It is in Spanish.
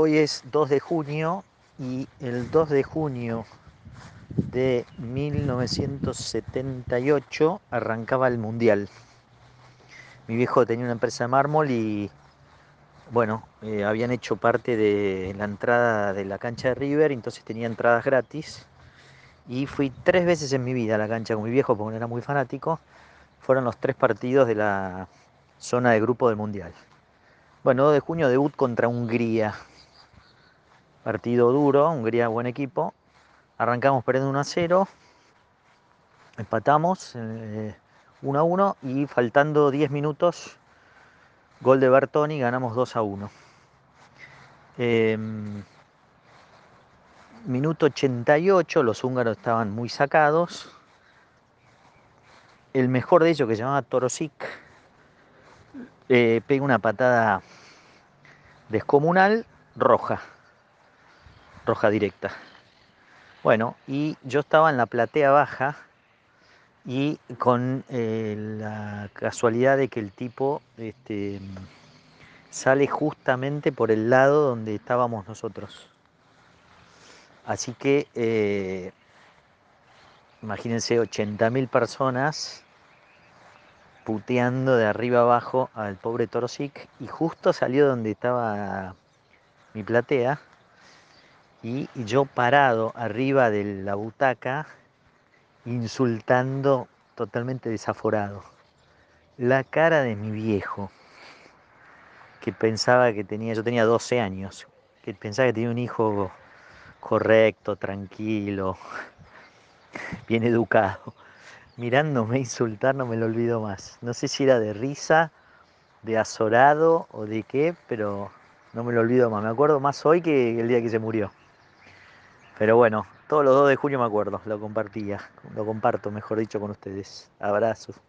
Hoy es 2 de junio y el 2 de junio de 1978 arrancaba el Mundial. Mi viejo tenía una empresa de mármol y bueno, eh, habían hecho parte de la entrada de la cancha de River, entonces tenía entradas gratis. Y fui tres veces en mi vida a la cancha con mi viejo porque era muy fanático. Fueron los tres partidos de la zona de grupo del Mundial. Bueno, 2 de junio debut contra Hungría. Partido duro, Hungría buen equipo. Arrancamos perdiendo 1 a 0. Empatamos 1 eh, a 1 y faltando 10 minutos, gol de Bertoni, ganamos 2 a 1. Em, minuto 88, los húngaros estaban muy sacados. El mejor de ellos, que se llamaba Torosik, eh, pega una patada descomunal, roja roja directa. Bueno, y yo estaba en la platea baja y con eh, la casualidad de que el tipo este, sale justamente por el lado donde estábamos nosotros. Así que eh, imagínense 80.000 personas puteando de arriba abajo al pobre Torosic y justo salió donde estaba mi platea y yo parado arriba de la butaca insultando totalmente desaforado. La cara de mi viejo, que pensaba que tenía, yo tenía 12 años, que pensaba que tenía un hijo correcto, tranquilo, bien educado. Mirándome insultar no me lo olvido más. No sé si era de risa, de azorado o de qué, pero no me lo olvido más. Me acuerdo más hoy que el día que se murió. Pero bueno, todos los 2 de junio me acuerdo, lo compartía, lo comparto, mejor dicho, con ustedes. Abrazos.